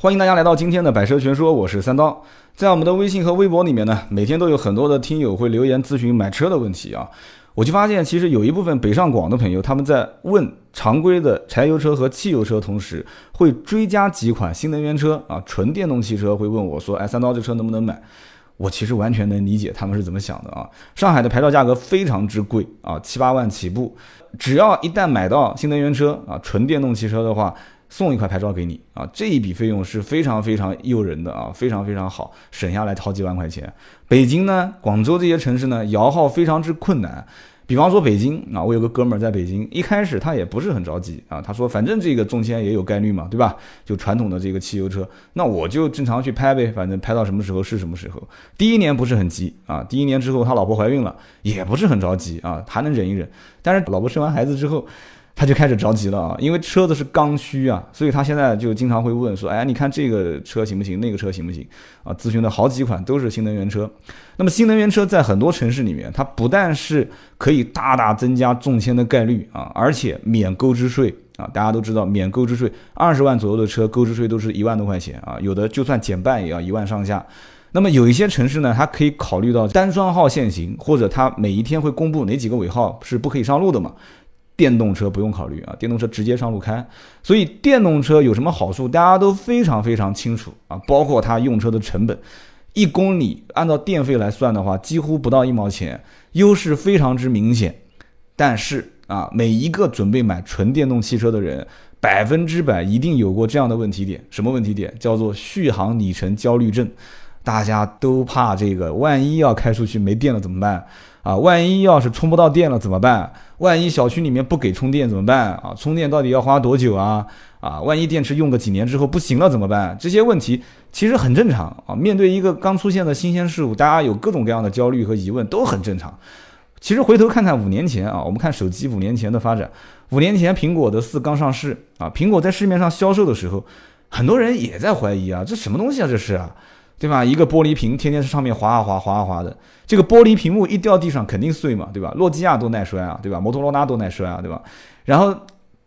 欢迎大家来到今天的百车全说，我是三刀。在我们的微信和微博里面呢，每天都有很多的听友会留言咨询买车的问题啊。我就发现，其实有一部分北上广的朋友，他们在问常规的柴油车和汽油车，同时会追加几款新能源车啊，纯电动汽车会问我说：“哎，三刀这车能不能买？”我其实完全能理解他们是怎么想的啊。上海的牌照价格非常之贵啊，七八万起步，只要一旦买到新能源车啊，纯电动汽车的话。送一块牌照给你啊，这一笔费用是非常非常诱人的啊，非常非常好，省下来好几万块钱。北京呢、广州这些城市呢，摇号非常之困难。比方说北京啊，我有个哥们儿在北京，一开始他也不是很着急啊，他说反正这个中签也有概率嘛，对吧？就传统的这个汽油车，那我就正常去拍呗，反正拍到什么时候是什么时候。第一年不是很急啊，第一年之后他老婆怀孕了，也不是很着急啊，还能忍一忍。但是老婆生完孩子之后。他就开始着急了啊，因为车子是刚需啊，所以他现在就经常会问说，哎，你看这个车行不行？那个车行不行？啊，咨询的好几款都是新能源车。那么新能源车在很多城市里面，它不但是可以大大增加中签的概率啊，而且免购置税啊。大家都知道，免购置税，二十万左右的车购置税都是一万多块钱啊，有的就算减半也要一万上下。那么有一些城市呢，它可以考虑到单双号限行，或者它每一天会公布哪几个尾号是不可以上路的嘛。电动车不用考虑啊，电动车直接上路开。所以电动车有什么好处，大家都非常非常清楚啊。包括它用车的成本，一公里按照电费来算的话，几乎不到一毛钱，优势非常之明显。但是啊，每一个准备买纯电动汽车的人，百分之百一定有过这样的问题点，什么问题点？叫做续航里程焦虑症。大家都怕这个，万一要开出去没电了怎么办？啊，万一要是充不到电了怎么办？万一小区里面不给充电怎么办？啊，充电到底要花多久啊？啊，万一电池用个几年之后不行了怎么办？这些问题其实很正常啊。面对一个刚出现的新鲜事物，大家有各种各样的焦虑和疑问都很正常。其实回头看看五年前啊，我们看手机五年前的发展，五年前苹果的四刚上市啊，苹果在市面上销售的时候，很多人也在怀疑啊，这什么东西啊，这是啊。对吧？一个玻璃屏，天天在上面滑啊滑，滑啊滑的。这个玻璃屏幕一掉地上肯定碎嘛，对吧？诺基亚多耐摔啊，对吧？摩托罗拉多耐摔啊，对吧？然后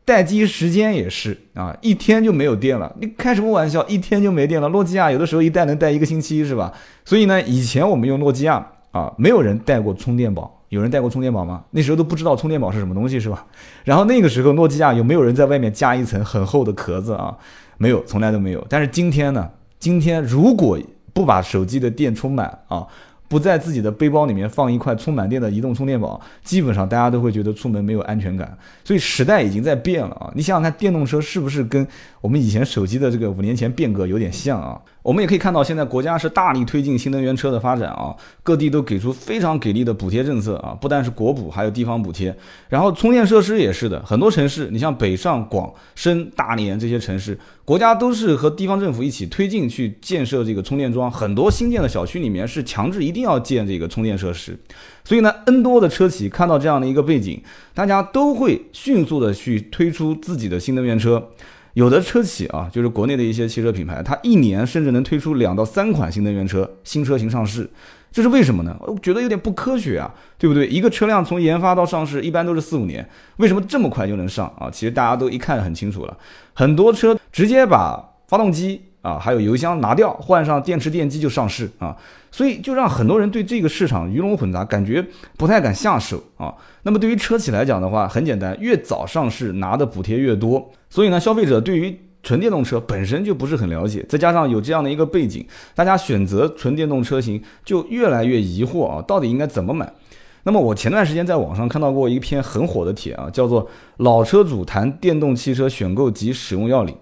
待机时间也是啊，一天就没有电了。你开什么玩笑？一天就没电了？诺基亚有的时候一带能带一个星期，是吧？所以呢，以前我们用诺基亚啊，没有人带过充电宝。有人带过充电宝吗？那时候都不知道充电宝是什么东西，是吧？然后那个时候诺基亚有没有人在外面加一层很厚的壳子啊？没有，从来都没有。但是今天呢？今天如果不把手机的电充满啊，不在自己的背包里面放一块充满电的移动充电宝，基本上大家都会觉得出门没有安全感。所以时代已经在变了啊！你想想看，电动车是不是跟我们以前手机的这个五年前变革有点像啊？我们也可以看到，现在国家是大力推进新能源车的发展啊，各地都给出非常给力的补贴政策啊，不但是国补，还有地方补贴。然后充电设施也是的，很多城市，你像北上广深大连这些城市，国家都是和地方政府一起推进去建设这个充电桩，很多新建的小区里面是强制一定要建这个充电设施。所以呢，N 多的车企看到这样的一个背景，大家都会迅速的去推出自己的新能源车。有的车企啊，就是国内的一些汽车品牌，它一年甚至能推出两到三款新能源车新车型上市，这是为什么呢？我觉得有点不科学啊，对不对？一个车辆从研发到上市一般都是四五年，为什么这么快就能上啊？其实大家都一看很清楚了，很多车直接把发动机啊还有油箱拿掉，换上电池电机就上市啊，所以就让很多人对这个市场鱼龙混杂，感觉不太敢下手啊。那么对于车企来讲的话，很简单，越早上市拿的补贴越多。所以呢，消费者对于纯电动车本身就不是很了解，再加上有这样的一个背景，大家选择纯电动车型就越来越疑惑啊，到底应该怎么买？那么我前段时间在网上看到过一篇很火的帖啊，叫做“老车主谈电动汽车选购及使用要领”。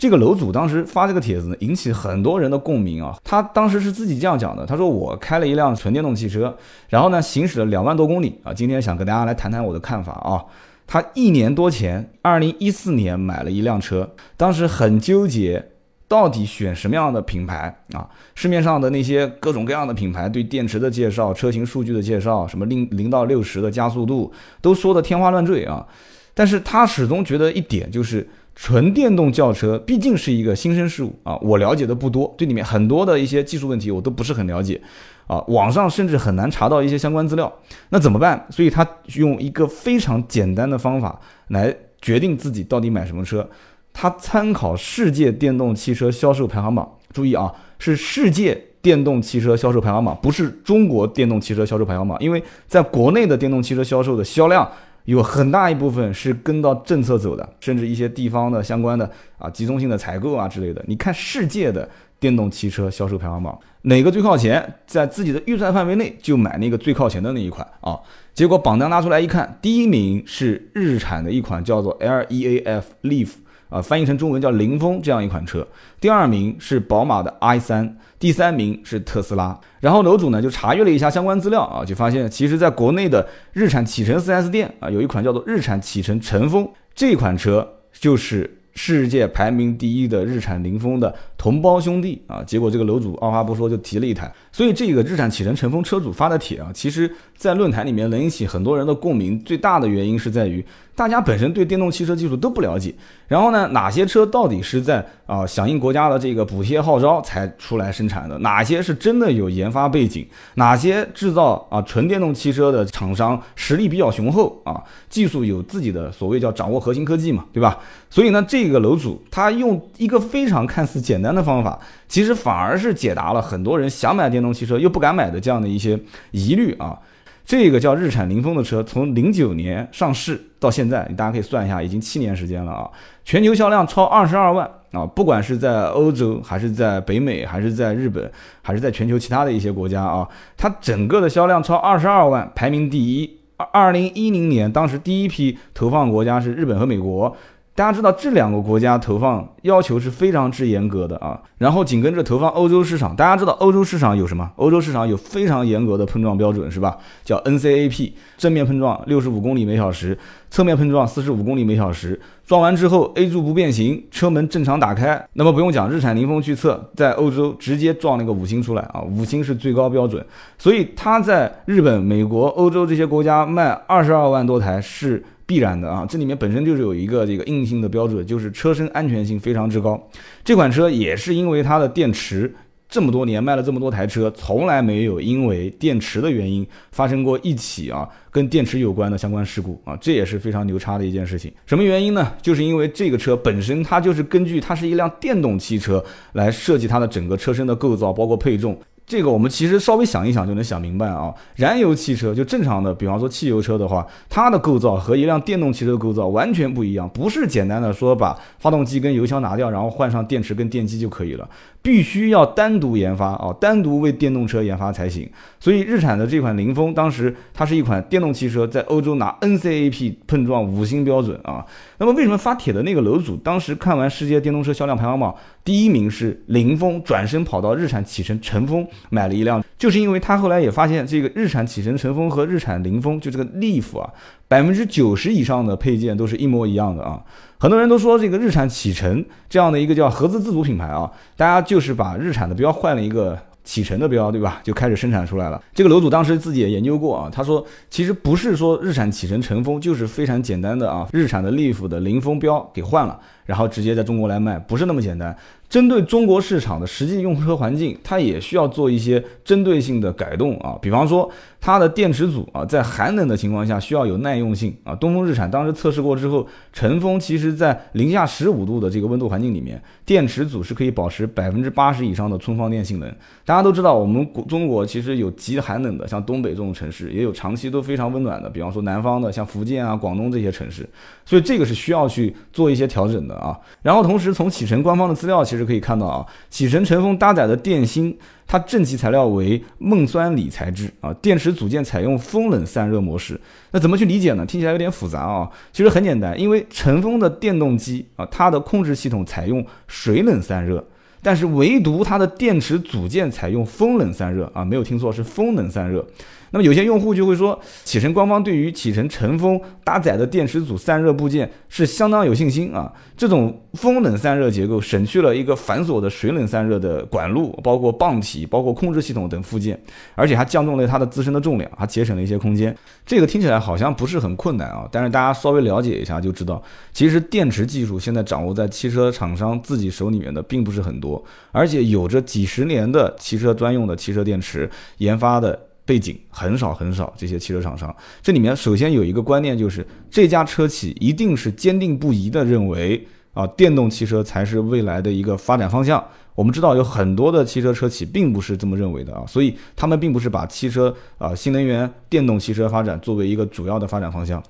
这个楼主当时发这个帖子，引起很多人的共鸣啊。他当时是自己这样讲的，他说：“我开了一辆纯电动汽车，然后呢，行驶了两万多公里啊。今天想跟大家来谈谈我的看法啊。”他一年多前，二零一四年买了一辆车，当时很纠结，到底选什么样的品牌啊？市面上的那些各种各样的品牌，对电池的介绍、车型数据的介绍，什么零零到六十的加速度，都说的天花乱坠啊。但是他始终觉得一点就是。纯电动轿车毕竟是一个新生事物啊，我了解的不多，对里面很多的一些技术问题我都不是很了解，啊，网上甚至很难查到一些相关资料，那怎么办？所以他用一个非常简单的方法来决定自己到底买什么车。他参考世界电动汽车销售排行榜，注意啊，是世界电动汽车销售排行榜，不是中国电动汽车销售排行榜，因为在国内的电动汽车销售的销量。有很大一部分是跟到政策走的，甚至一些地方的相关的啊集中性的采购啊之类的。你看世界的电动汽车销售排行榜，哪个最靠前，在自己的预算范围内就买那个最靠前的那一款啊。结果榜单拿出来一看，第一名是日产的一款叫做 L E A F Leaf。啊，翻译成中文叫凌风这样一款车。第二名是宝马的 i 三第三名是特斯拉。然后楼主呢就查阅了一下相关资料啊，就发现其实在国内的日产启辰 4S 店啊，有一款叫做日产启辰晨风这款车，就是世界排名第一的日产凌风的同胞兄弟啊。结果这个楼主二话不说就提了一台，所以这个日产启辰晨风车主发的帖啊，其实在论坛里面能引起很多人的共鸣，最大的原因是在于。大家本身对电动汽车技术都不了解，然后呢，哪些车到底是在啊响应国家的这个补贴号召才出来生产的？哪些是真的有研发背景？哪些制造啊纯电动汽车的厂商实力比较雄厚啊？技术有自己的所谓叫掌握核心科技嘛，对吧？所以呢，这这个楼主他用一个非常看似简单的方法，其实反而是解答了很多人想买电动汽车又不敢买的这样的一些疑虑啊。这个叫日产凌风的车，从零九年上市到现在，大家可以算一下，已经七年时间了啊！全球销量超二十二万啊！不管是在欧洲，还是在北美，还是在日本，还是在全球其他的一些国家啊，它整个的销量超二十二万，排名第一。二二零一零年，当时第一批投放国家是日本和美国。大家知道这两个国家投放要求是非常之严格的啊，然后紧跟着投放欧洲市场。大家知道欧洲市场有什么？欧洲市场有非常严格的碰撞标准，是吧？叫 NCAP，正面碰撞六十五公里每小时，侧面碰撞四十五公里每小时。撞完之后，A 柱不变形，车门正常打开。那么不用讲，日产凌风去测，在欧洲直接撞那个五星出来啊，五星是最高标准。所以它在日本、美国、欧洲这些国家卖二十二万多台是。必然的啊，这里面本身就是有一个这个硬性的标准，就是车身安全性非常之高。这款车也是因为它的电池这么多年卖了这么多台车，从来没有因为电池的原因发生过一起啊跟电池有关的相关事故啊，这也是非常牛叉的一件事情。什么原因呢？就是因为这个车本身它就是根据它是一辆电动汽车来设计它的整个车身的构造，包括配重。这个我们其实稍微想一想就能想明白啊，燃油汽车就正常的，比方说汽油车的话，它的构造和一辆电动汽车的构造完全不一样，不是简单的说把发动机跟油箱拿掉，然后换上电池跟电机就可以了。必须要单独研发啊，单独为电动车研发才行。所以日产的这款凌风，当时它是一款电动汽车，在欧洲拿 NCAP 碰撞五星标准啊。那么为什么发帖的那个楼主当时看完世界电动车销量排行榜，第一名是凌风，转身跑到日产启辰晨风买了一辆，就是因为他后来也发现这个日产启辰晨风和日产凌风就这个 Leaf 啊，百分之九十以上的配件都是一模一样的啊。很多人都说这个日产启辰这样的一个叫合资自主品牌啊，大家就是把日产的标换了一个启辰的标，对吧？就开始生产出来了。这个楼主当时自己也研究过啊，他说其实不是说日产启辰晨风就是非常简单的啊，日产的 Leaf 的凌风标给换了，然后直接在中国来卖，不是那么简单。针对中国市场的实际用车环境，它也需要做一些针对性的改动啊，比方说。它的电池组啊，在寒冷的情况下需要有耐用性啊。东风日产当时测试过之后，晨风其实在零下十五度的这个温度环境里面，电池组是可以保持百分之八十以上的充放电性能。大家都知道，我们中国其实有极寒冷的，像东北这种城市，也有长期都非常温暖的，比方说南方的，像福建啊、广东这些城市。所以这个是需要去做一些调整的啊。然后同时从启辰官方的资料其实可以看到啊，启辰晨风搭载的电芯。它正极材料为锰酸锂材质啊，电池组件采用风冷散热模式。那怎么去理解呢？听起来有点复杂啊。其实很简单，因为晨风的电动机啊，它的控制系统采用水冷散热，但是唯独它的电池组件采用风冷散热啊，没有听错，是风冷散热。那么有些用户就会说，启辰官方对于启辰晨风搭载的电池组散热部件是相当有信心啊。这种风冷散热结构省去了一个繁琐的水冷散热的管路，包括泵体、包括控制系统等附件，而且还降重了它的自身的重量，还节省了一些空间。这个听起来好像不是很困难啊，但是大家稍微了解一下就知道，其实电池技术现在掌握在汽车厂商自己手里面的并不是很多，而且有着几十年的汽车专用的汽车电池研发的。背景很少很少，这些汽车厂商，这里面首先有一个观念，就是这家车企一定是坚定不移的认为啊，电动汽车才是未来的一个发展方向。我们知道有很多的汽车车企并不是这么认为的啊，所以他们并不是把汽车啊新能源电动汽车发展作为一个主要的发展方向。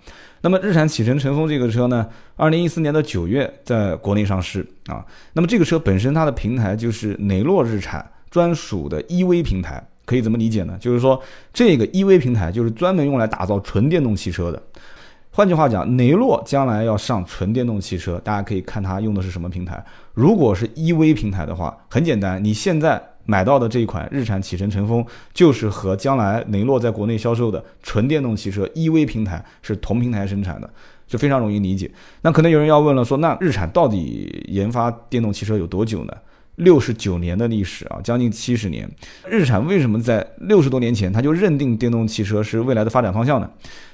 那么日产启辰晨风这个车呢，二零一四年的九月在国内上市啊。那么这个车本身它的平台就是雷诺日产专属的 EV 平台，可以怎么理解呢？就是说这个 EV 平台就是专门用来打造纯电动汽车的。换句话讲，雷诺将来要上纯电动汽车，大家可以看它用的是什么平台。如果是 EV 平台的话，很简单，你现在买到的这一款日产启辰晨风，就是和将来雷诺在国内销售的纯电动汽车 EV 平台是同平台生产的，就非常容易理解。那可能有人要问了，说那日产到底研发电动汽车有多久呢？六十九年的历史啊，将近七十年。日产为什么在六十多年前他就认定电动汽车是未来的发展方向呢？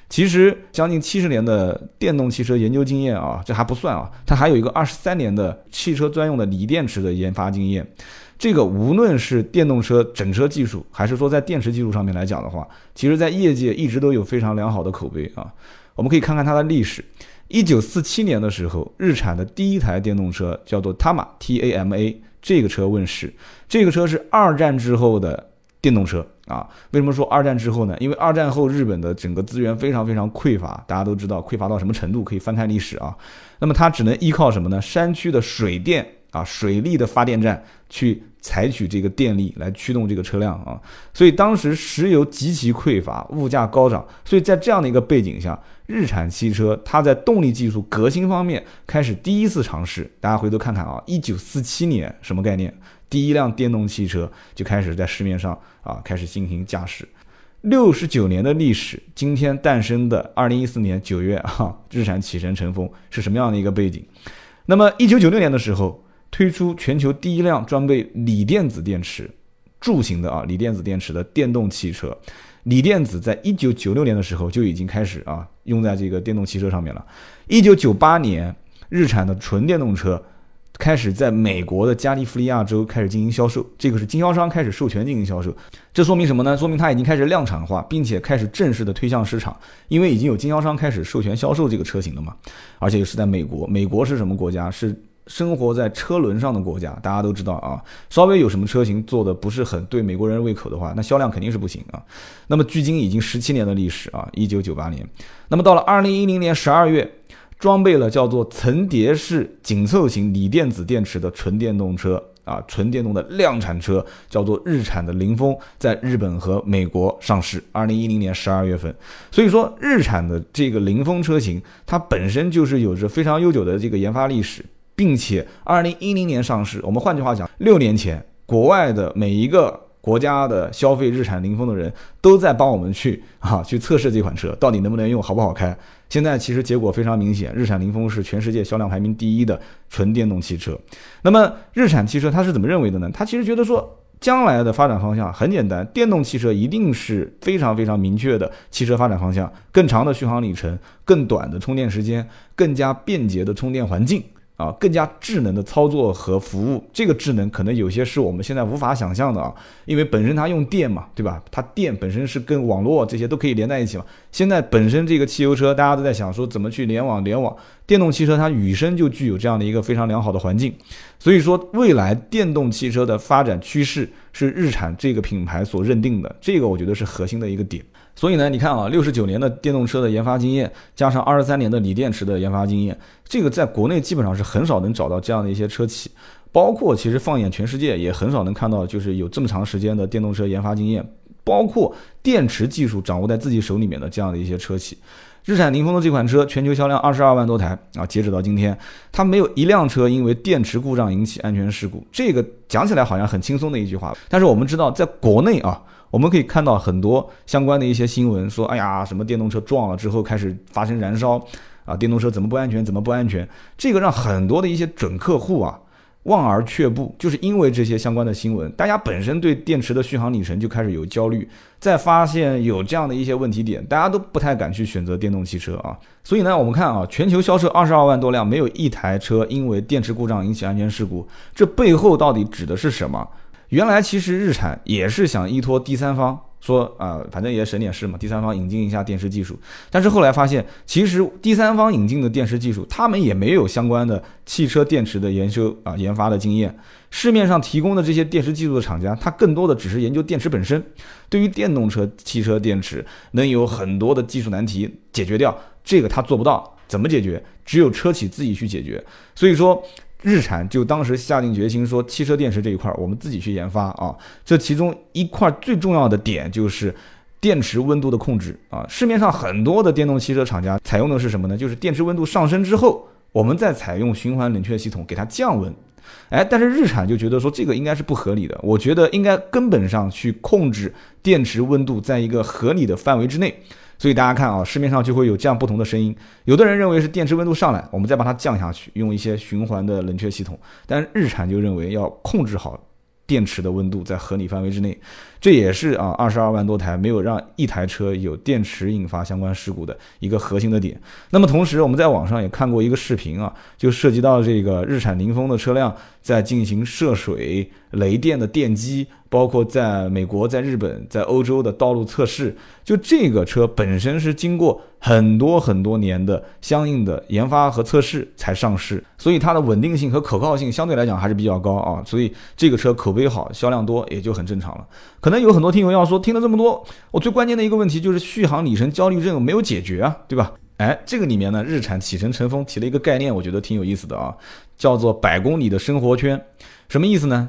其实将近七十年的电动汽车研究经验啊，这还不算啊，它还有一个二十三年的汽车专用的锂电池的研发经验。这个无论是电动车整车技术，还是说在电池技术上面来讲的话，其实在业界一直都有非常良好的口碑啊。我们可以看看它的历史。一九四七年的时候，日产的第一台电动车叫做 Tama T A M A，这个车问世。这个车是二战之后的电动车。啊，为什么说二战之后呢？因为二战后日本的整个资源非常非常匮乏，大家都知道匮乏到什么程度，可以翻看历史啊。那么它只能依靠什么呢？山区的水电啊，水力的发电站去采取这个电力来驱动这个车辆啊。所以当时石油极其匮乏，物价高涨，所以在这样的一个背景下，日产汽车它在动力技术革新方面开始第一次尝试。大家回头看看啊，一九四七年什么概念？第一辆电动汽车就开始在市面上啊开始进行驾驶，六十九年的历史，今天诞生的二零一四年九月啊，日产启辰成风是什么样的一个背景？那么一九九六年的时候推出全球第一辆装备锂电子电池，柱形的啊锂电子电池的电动汽车，锂电子在一九九六年的时候就已经开始啊用在这个电动汽车上面了。一九九八年，日产的纯电动车。开始在美国的加利福尼亚州开始进行销售，这个是经销商开始授权进行销售，这说明什么呢？说明它已经开始量产化，并且开始正式的推向市场，因为已经有经销商开始授权销售这个车型了嘛，而且是在美国。美国是什么国家？是生活在车轮上的国家，大家都知道啊。稍微有什么车型做的不是很对美国人胃口的话，那销量肯定是不行啊。那么距今已经十七年的历史啊，一九九八年，那么到了二零一零年十二月。装备了叫做层叠式紧凑型锂电子电池的纯电动车啊，纯电动的量产车叫做日产的凌风，在日本和美国上市，二零一零年十二月份。所以说，日产的这个凌风车型，它本身就是有着非常悠久的这个研发历史，并且二零一零年上市。我们换句话讲，六年前，国外的每一个。国家的消费日产凌风的人都在帮我们去啊去测试这款车到底能不能用好不好开。现在其实结果非常明显，日产凌风是全世界销量排名第一的纯电动汽车。那么日产汽车它是怎么认为的呢？它其实觉得说将来的发展方向很简单，电动汽车一定是非常非常明确的汽车发展方向，更长的续航里程，更短的充电时间，更加便捷的充电环境。啊，更加智能的操作和服务，这个智能可能有些是我们现在无法想象的啊，因为本身它用电嘛，对吧？它电本身是跟网络这些都可以连在一起嘛。现在本身这个汽油车，大家都在想说怎么去联网联网，电动汽车它与生就具有这样的一个非常良好的环境，所以说未来电动汽车的发展趋势是日产这个品牌所认定的，这个我觉得是核心的一个点。所以呢，你看啊，六十九年的电动车的研发经验，加上二十三年的锂电池的研发经验，这个在国内基本上是很少能找到这样的一些车企，包括其实放眼全世界也很少能看到，就是有这么长时间的电动车研发经验，包括电池技术掌握在自己手里面的这样的一些车企。日产凌风的这款车全球销量二十二万多台啊，截止到今天，它没有一辆车因为电池故障引起安全事故。这个讲起来好像很轻松的一句话，但是我们知道，在国内啊。我们可以看到很多相关的一些新闻，说，哎呀，什么电动车撞了之后开始发生燃烧，啊，电动车怎么不安全，怎么不安全？这个让很多的一些准客户啊望而却步，就是因为这些相关的新闻，大家本身对电池的续航里程就开始有焦虑，再发现有这样的一些问题点，大家都不太敢去选择电动汽车啊。所以呢，我们看啊，全球销售二十二万多辆，没有一台车因为电池故障引起安全事故，这背后到底指的是什么？原来其实日产也是想依托第三方，说啊，反正也省点事嘛，第三方引进一下电池技术。但是后来发现，其实第三方引进的电池技术，他们也没有相关的汽车电池的研究啊研发的经验。市面上提供的这些电池技术的厂家，它更多的只是研究电池本身。对于电动车汽车电池，能有很多的技术难题解决掉，这个他做不到。怎么解决？只有车企自己去解决。所以说。日产就当时下定决心说，汽车电池这一块我们自己去研发啊。这其中一块最重要的点就是电池温度的控制啊。市面上很多的电动汽车厂家采用的是什么呢？就是电池温度上升之后，我们再采用循环冷却系统给它降温。哎，但是日产就觉得说这个应该是不合理的。我觉得应该根本上去控制电池温度在一个合理的范围之内。所以大家看啊，市面上就会有这样不同的声音。有的人认为是电池温度上来，我们再把它降下去，用一些循环的冷却系统。但是日产就认为要控制好电池的温度在合理范围之内。这也是啊，二十二万多台没有让一台车有电池引发相关事故的一个核心的点。那么同时，我们在网上也看过一个视频啊，就涉及到这个日产凌风的车辆在进行涉水、雷电的电机，包括在美国、在日本、在欧洲的道路测试。就这个车本身是经过很多很多年的相应的研发和测试才上市，所以它的稳定性和可靠性相对来讲还是比较高啊。所以这个车口碑好，销量多也就很正常了。可能有很多听友要说，听了这么多，我最关键的一个问题就是续航里程焦虑症没有解决啊，对吧？哎，这个里面呢，日产启辰晨风提了一个概念，我觉得挺有意思的啊，叫做百公里的生活圈，什么意思呢？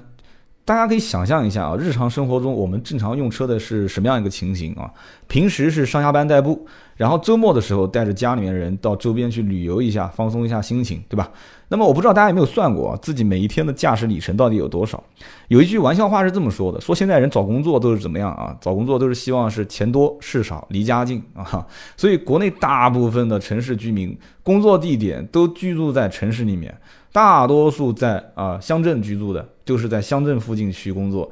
大家可以想象一下啊，日常生活中我们正常用车的是什么样一个情形啊？平时是上下班代步，然后周末的时候带着家里面人到周边去旅游一下，放松一下心情，对吧？那么我不知道大家有没有算过自己每一天的驾驶里程到底有多少？有一句玩笑话是这么说的：说现在人找工作都是怎么样啊？找工作都是希望是钱多事少离家近啊。所以国内大部分的城市居民工作地点都居住在城市里面。大多数在啊乡镇居住的，就是在乡镇附近去工作。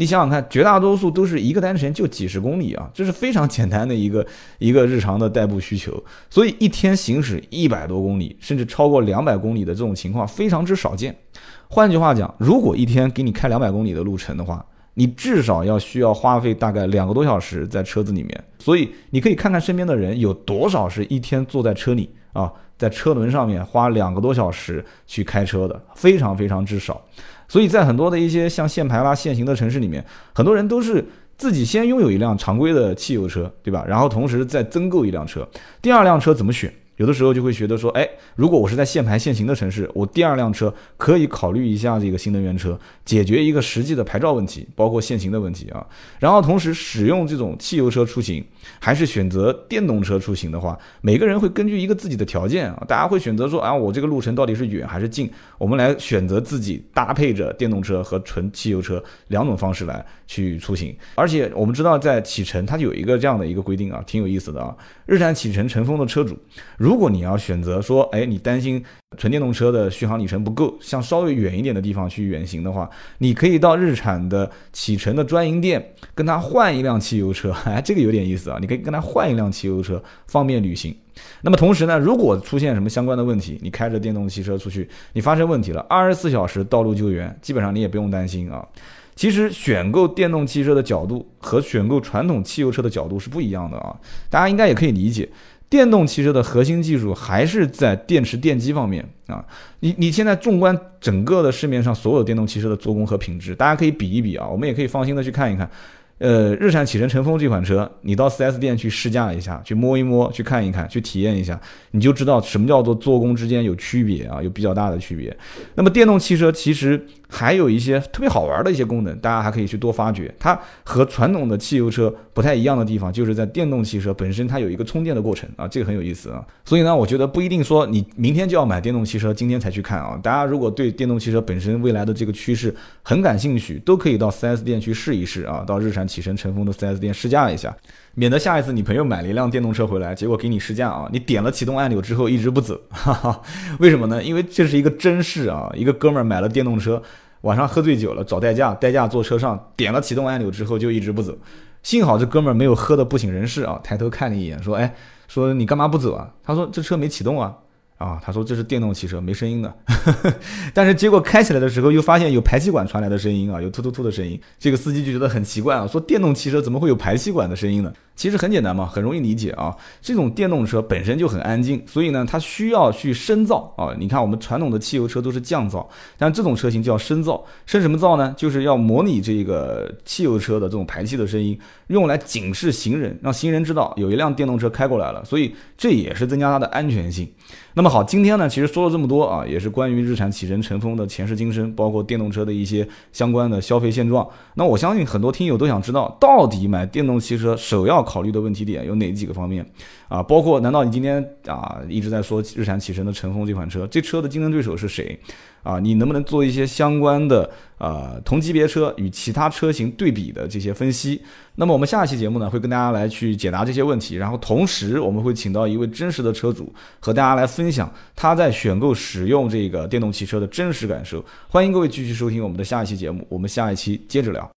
你想想看，绝大多数都是一个单程就几十公里啊，这是非常简单的一个 一个日常的代步需求。所以一天行驶一百多公里，甚至超过两百公里的这种情况非常之少见。换句话讲，如果一天给你开两百公里的路程的话，你至少要需要花费大概两个多小时在车子里面。所以你可以看看身边的人有多少是一天坐在车里啊。在车轮上面花两个多小时去开车的非常非常之少，所以在很多的一些像限牌啦、限行的城市里面，很多人都是自己先拥有一辆常规的汽油车，对吧？然后同时再增购一辆车，第二辆车怎么选？有的时候就会觉得说，哎，如果我是在限牌限行的城市，我第二辆车可以考虑一下这个新能源车，解决一个实际的牌照问题，包括限行的问题啊。然后同时使用这种汽油车出行，还是选择电动车出行的话，每个人会根据一个自己的条件啊，大家会选择说，啊，我这个路程到底是远还是近，我们来选择自己搭配着电动车和纯汽油车两种方式来去出行。而且我们知道，在启辰它有一个这样的一个规定啊，挺有意思的啊。日产启辰晨风的车主，如果你要选择说，哎，你担心纯电动车的续航里程不够，向稍微远一点的地方去远行的话，你可以到日产的启辰的专营店跟他换一辆汽油车，哎，这个有点意思啊，你可以跟他换一辆汽油车，方便旅行。那么同时呢，如果出现什么相关的问题，你开着电动汽车出去，你发生问题了，二十四小时道路救援，基本上你也不用担心啊。其实选购电动汽车的角度和选购传统汽油车的角度是不一样的啊，大家应该也可以理解。电动汽车的核心技术还是在电池电机方面啊，你你现在纵观整个的市面上所有电动汽车的做工和品质，大家可以比一比啊，我们也可以放心的去看一看。呃，日产启辰晨风这款车，你到 4S 店去试驾一下，去摸一摸，去看一看，去体验一下，你就知道什么叫做做工之间有区别啊，有比较大的区别。那么电动汽车其实还有一些特别好玩的一些功能，大家还可以去多发掘。它和传统的汽油车不太一样的地方，就是在电动汽车本身它有一个充电的过程啊，这个很有意思啊。所以呢，我觉得不一定说你明天就要买电动汽车，今天才去看啊。大家如果对电动汽车本身未来的这个趋势很感兴趣，都可以到 4S 店去试一试啊，到日产。启辰乘风的 4S 店试驾一下，免得下一次你朋友买了一辆电动车回来，结果给你试驾啊，你点了启动按钮之后一直不走，哈哈，为什么呢？因为这是一个真事啊，一个哥们儿买了电动车，晚上喝醉酒了找代驾，代驾坐车上点了启动按钮之后就一直不走，幸好这哥们儿没有喝的不省人事啊，抬头看了一眼说，哎，说你干嘛不走啊？他说这车没启动啊。啊，他说这是电动汽车，没声音的。但是结果开起来的时候，又发现有排气管传来的声音啊，有突突突的声音。这个司机就觉得很奇怪啊，说电动汽车怎么会有排气管的声音呢？其实很简单嘛，很容易理解啊。这种电动车本身就很安静，所以呢，它需要去升噪啊。你看我们传统的汽油车都是降噪，但这种车型叫升噪。升什么噪呢？就是要模拟这个汽油车的这种排气的声音，用来警示行人，让行人知道有一辆电动车开过来了。所以这也是增加它的安全性。那么好，今天呢，其实说了这么多啊，也是关于日产启辰晨风的前世今生，包括电动车的一些相关的消费现状。那我相信很多听友都想知道，到底买电动汽车首要考虑的问题点有哪几个方面啊？包括难道你今天啊一直在说日产启辰的晨风这款车，这车的竞争对手是谁？啊，你能不能做一些相关的呃同级别车与其他车型对比的这些分析？那么我们下一期节目呢，会跟大家来去解答这些问题，然后同时我们会请到一位真实的车主和大家来分享他在选购使用这个电动汽车的真实感受。欢迎各位继续收听我们的下一期节目，我们下一期接着聊。